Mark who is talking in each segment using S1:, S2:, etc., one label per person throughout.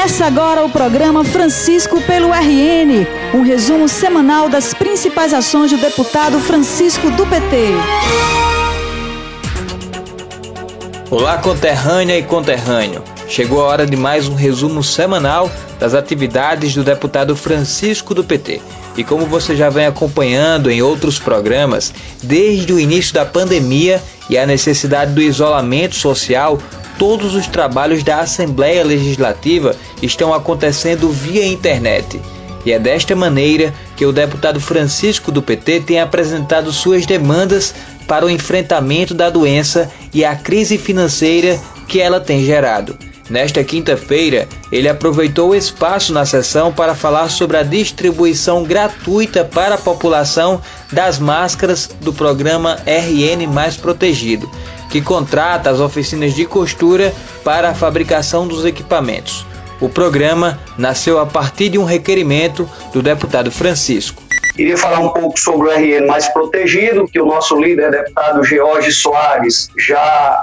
S1: Começa agora o programa Francisco pelo RN, um resumo semanal das principais ações do deputado Francisco do PT.
S2: Olá, conterrânea e conterrâneo. Chegou a hora de mais um resumo semanal das atividades do deputado Francisco do PT. E como você já vem acompanhando em outros programas, desde o início da pandemia e a necessidade do isolamento social, todos os trabalhos da Assembleia Legislativa estão acontecendo via internet. E é desta maneira que o deputado Francisco do PT tem apresentado suas demandas para o enfrentamento da doença e a crise financeira que ela tem gerado. Nesta quinta-feira, ele aproveitou o espaço na sessão para falar sobre a distribuição gratuita para a população das máscaras do programa RN Mais Protegido, que contrata as oficinas de costura para a fabricação dos equipamentos. O programa nasceu a partir de um requerimento do deputado Francisco.
S3: Queria falar um pouco sobre o RN mais protegido, que o nosso líder, deputado George Soares, já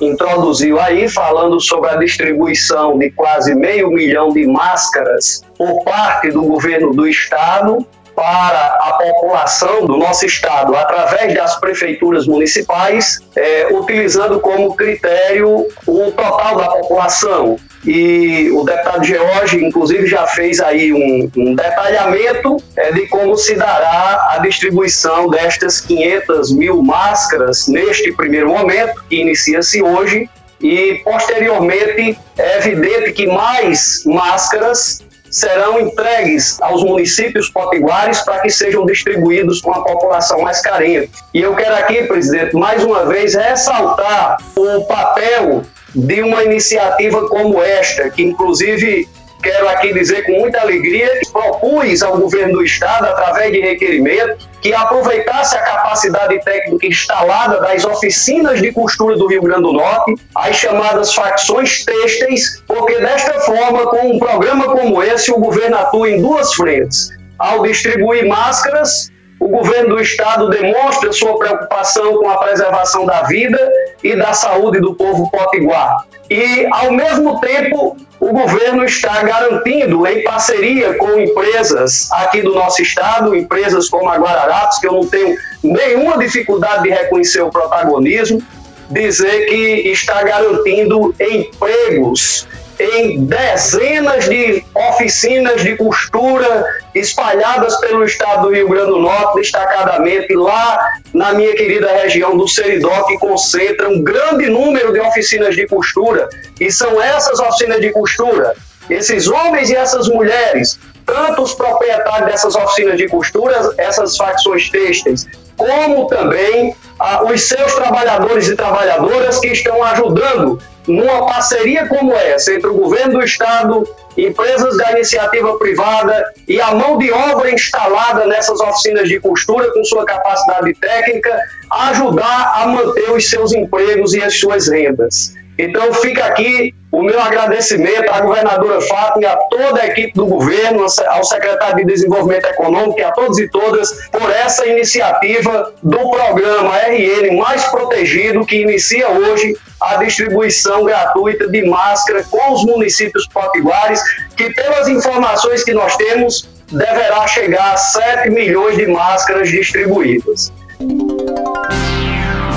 S3: introduziu aí, falando sobre a distribuição de quase meio milhão de máscaras por parte do governo do estado para a população do nosso estado através das prefeituras municipais, é, utilizando como critério o total da população. E o deputado George, inclusive, já fez aí um, um detalhamento é, de como se dará a distribuição destas 500 mil máscaras neste primeiro momento, que inicia-se hoje, e posteriormente é evidente que mais máscaras serão entregues aos municípios potiguares para que sejam distribuídos com a população mais carente. E eu quero aqui, presidente, mais uma vez ressaltar o papel de uma iniciativa como esta, que inclusive quero aqui dizer com muita alegria, propus ao governo do estado, através de requerimento, que aproveitasse a capacidade técnica instalada das oficinas de costura do Rio Grande do Norte, as chamadas facções têxteis, porque desta forma, com um programa como esse, o governo atua em duas frentes. Ao distribuir máscaras, o governo do estado demonstra sua preocupação com a preservação da vida e da saúde do povo potiguar. E, ao mesmo tempo, o governo está garantindo, em parceria com empresas aqui do nosso estado, empresas como a Guararapes, que eu não tenho nenhuma dificuldade de reconhecer o protagonismo, dizer que está garantindo empregos em dezenas de oficinas de costura espalhadas pelo estado do Rio Grande do Norte, destacadamente lá na minha querida região do Seridó, que concentra um grande número de oficinas de costura. E são essas oficinas de costura, esses homens e essas mulheres, tanto os proprietários dessas oficinas de costura, essas facções têxteis, como também ah, os seus trabalhadores e trabalhadoras que estão ajudando numa parceria como essa entre o governo do estado, empresas da iniciativa privada e a mão de obra instalada nessas oficinas de costura com sua capacidade técnica, ajudar a manter os seus empregos e as suas rendas. Então fica aqui o meu agradecimento à governadora Fátima e a toda a equipe do governo, ao secretário de Desenvolvimento Econômico e a todos e todas por essa iniciativa do programa RN Mais Protegido, que inicia hoje a distribuição gratuita de máscara com os municípios potiguares, que pelas informações que nós temos, deverá chegar a 7 milhões de máscaras distribuídas.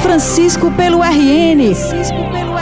S1: Francisco pelo RN. Francisco pelo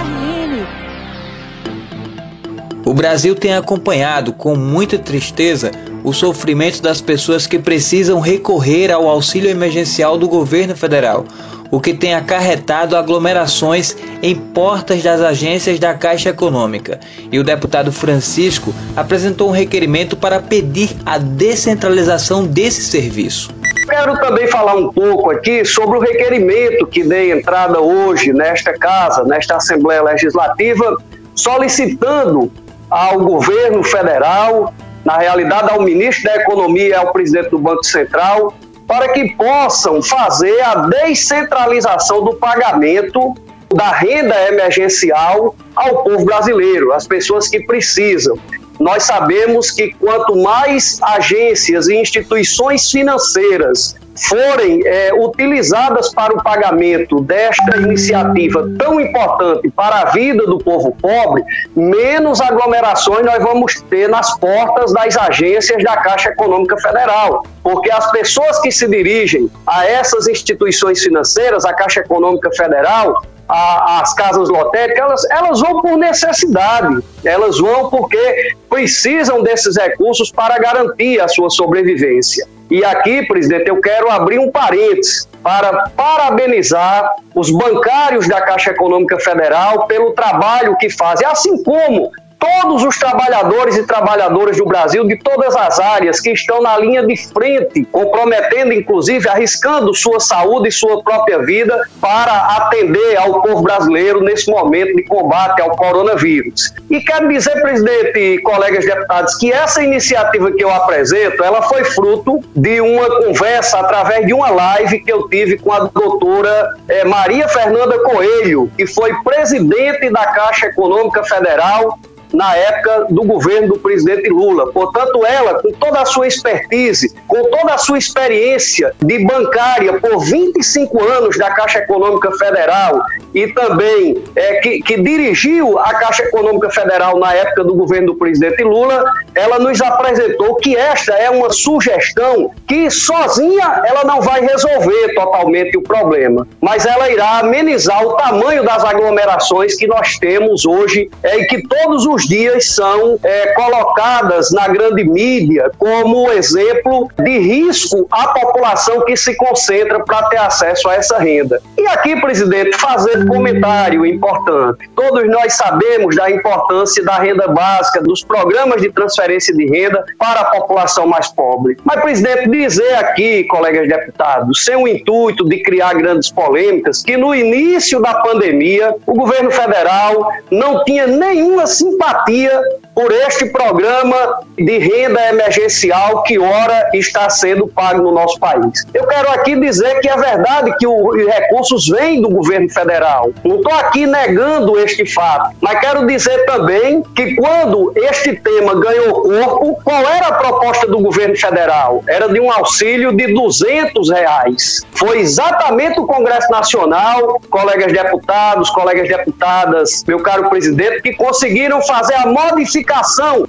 S2: O Brasil tem acompanhado com muita tristeza o sofrimento das pessoas que precisam recorrer ao auxílio emergencial do governo federal, o que tem acarretado aglomerações em portas das agências da Caixa Econômica. E o deputado Francisco apresentou um requerimento para pedir a descentralização desse serviço.
S3: Quero também falar um pouco aqui sobre o requerimento que dei entrada hoje nesta casa, nesta Assembleia Legislativa, solicitando ao governo federal, na realidade ao ministro da Economia ao presidente do Banco Central, para que possam fazer a descentralização do pagamento da renda emergencial ao povo brasileiro, às pessoas que precisam. Nós sabemos que quanto mais agências e instituições financeiras forem é, utilizadas para o pagamento desta iniciativa tão importante para a vida do povo pobre, menos aglomerações nós vamos ter nas portas das agências da Caixa Econômica Federal. Porque as pessoas que se dirigem a essas instituições financeiras, a Caixa Econômica Federal, a, as casas lotéricas, elas, elas vão por necessidade, elas vão porque precisam desses recursos para garantir a sua sobrevivência. E aqui, presidente, eu quero abrir um parênteses para parabenizar os bancários da Caixa Econômica Federal pelo trabalho que fazem, assim como todos os trabalhadores e trabalhadoras do Brasil, de todas as áreas, que estão na linha de frente, comprometendo, inclusive, arriscando sua saúde e sua própria vida para atender ao povo brasileiro nesse momento de combate ao coronavírus. E quero dizer, presidente e colegas deputados, que essa iniciativa que eu apresento, ela foi fruto de uma conversa através de uma live que eu tive com a doutora eh, Maria Fernanda Coelho, que foi presidente da Caixa Econômica Federal na época do governo do presidente Lula. Portanto, ela, com toda a sua expertise, com toda a sua experiência de bancária por 25 anos da Caixa Econômica Federal e também é, que, que dirigiu a Caixa Econômica Federal na época do governo do presidente Lula, ela nos apresentou que esta é uma sugestão que sozinha ela não vai resolver totalmente o problema, mas ela irá amenizar o tamanho das aglomerações que nós temos hoje é, e que todos os dias são é, colocadas na grande mídia como exemplo de risco à população que se concentra para ter acesso a essa renda. E aqui, presidente, fazer um comentário importante. Todos nós sabemos da importância da renda básica, dos programas de transferência de renda para a população mais pobre. Mas, presidente, dizer aqui, colegas deputados, sem o intuito de criar grandes polêmicas, que no início da pandemia o governo federal não tinha nenhuma simpatia por este programa de renda emergencial que ora está sendo pago no nosso país. Eu quero aqui dizer que é verdade que os recursos vêm do governo federal. Não estou aqui negando este fato, mas quero dizer também que quando este tema ganhou corpo, qual era a proposta do governo federal? Era de um auxílio de 200 reais. Foi exatamente o Congresso Nacional, colegas deputados, colegas deputadas, meu caro presidente, que conseguiram fazer a modificação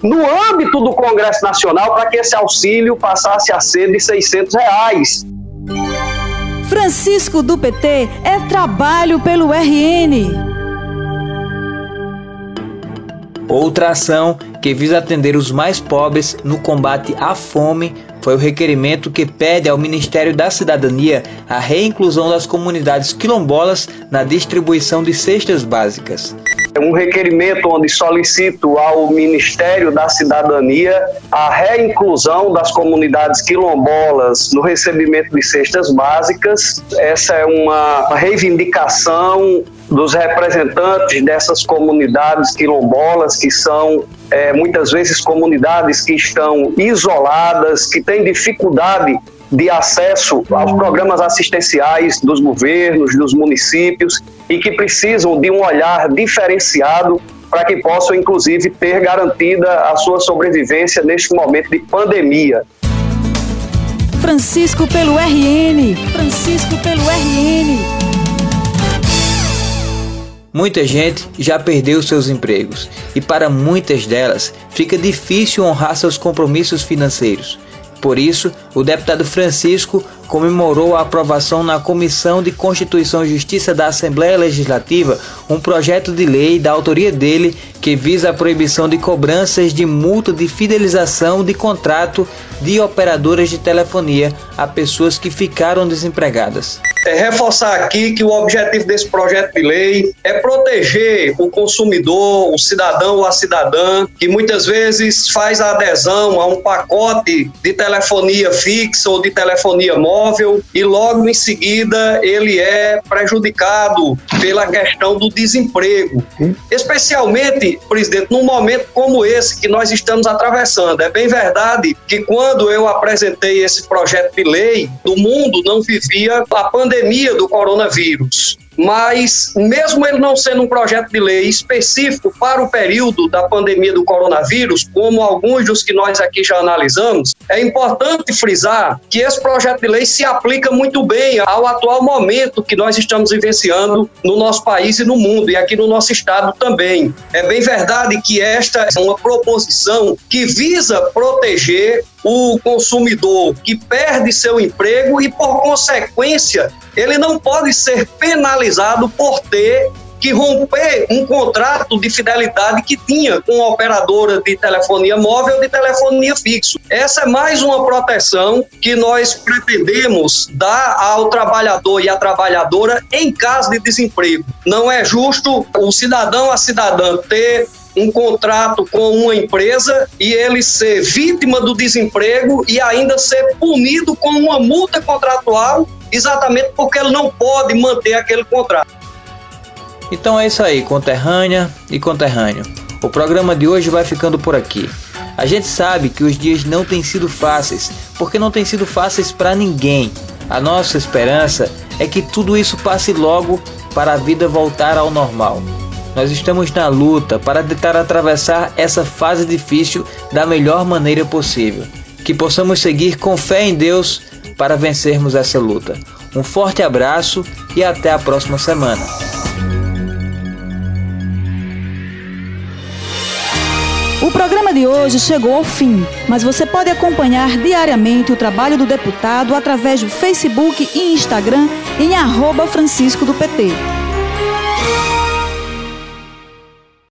S3: no âmbito do Congresso Nacional para que esse auxílio passasse a ser de 600 reais.
S1: Francisco do PT é trabalho pelo RN.
S2: Outra ação que visa atender os mais pobres no combate à fome foi o requerimento que pede ao Ministério da Cidadania a reinclusão das comunidades quilombolas na distribuição de cestas básicas.
S3: Um requerimento onde solicito ao Ministério da Cidadania a reinclusão das comunidades quilombolas no recebimento de cestas básicas. Essa é uma reivindicação dos representantes dessas comunidades quilombolas, que são é, muitas vezes comunidades que estão isoladas, que têm dificuldade de acesso aos programas assistenciais dos governos, dos municípios e que precisam de um olhar diferenciado para que possam, inclusive, ter garantida a sua sobrevivência neste momento de pandemia.
S1: Francisco pelo RN. Francisco pelo RN.
S2: Muita gente já perdeu seus empregos e para muitas delas fica difícil honrar seus compromissos financeiros. Por isso, o deputado Francisco comemorou a aprovação na Comissão de Constituição e Justiça da Assembleia Legislativa um projeto de lei da autoria dele que visa a proibição de cobranças de multa de fidelização de contrato de operadoras de telefonia a pessoas que ficaram desempregadas.
S3: É reforçar aqui que o objetivo desse projeto de lei é proteger o consumidor, o cidadão ou a cidadã que muitas vezes faz a adesão a um pacote de telefonia fixa ou de telefonia móvel e logo em seguida ele é prejudicado pela questão do desemprego. Especialmente, presidente, num momento como esse que nós estamos atravessando. É bem verdade que quando eu apresentei esse projeto de lei, o mundo não vivia a pandemia do coronavírus. Mas mesmo ele não sendo um projeto de lei específico para o período da pandemia do coronavírus, como alguns dos que nós aqui já analisamos, é importante frisar que esse projeto de lei se aplica muito bem ao atual momento que nós estamos vivenciando no nosso país e no mundo, e aqui no nosso estado também. É bem verdade que esta é uma proposição que visa proteger o consumidor que perde seu emprego e, por consequência, ele não pode ser penalizado por ter que romper um contrato de fidelidade que tinha com a operadora de telefonia móvel de telefonia fixo. Essa é mais uma proteção que nós pretendemos dar ao trabalhador e à trabalhadora em caso de desemprego. Não é justo o cidadão, a cidadã ter um contrato com uma empresa e ele ser vítima do desemprego e ainda ser punido com uma multa contratual exatamente porque ele não pode manter aquele contrato.
S2: Então é isso aí, conterrânea e conterrâneo. O programa de hoje vai ficando por aqui. A gente sabe que os dias não têm sido fáceis, porque não têm sido fáceis para ninguém. A nossa esperança é que tudo isso passe logo para a vida voltar ao normal. Nós estamos na luta para tentar atravessar essa fase difícil da melhor maneira possível. Que possamos seguir com fé em Deus para vencermos essa luta. Um forte abraço e até a próxima semana.
S1: O programa de hoje chegou ao fim, mas você pode acompanhar diariamente o trabalho do deputado através do Facebook e Instagram em arroba Francisco do PT.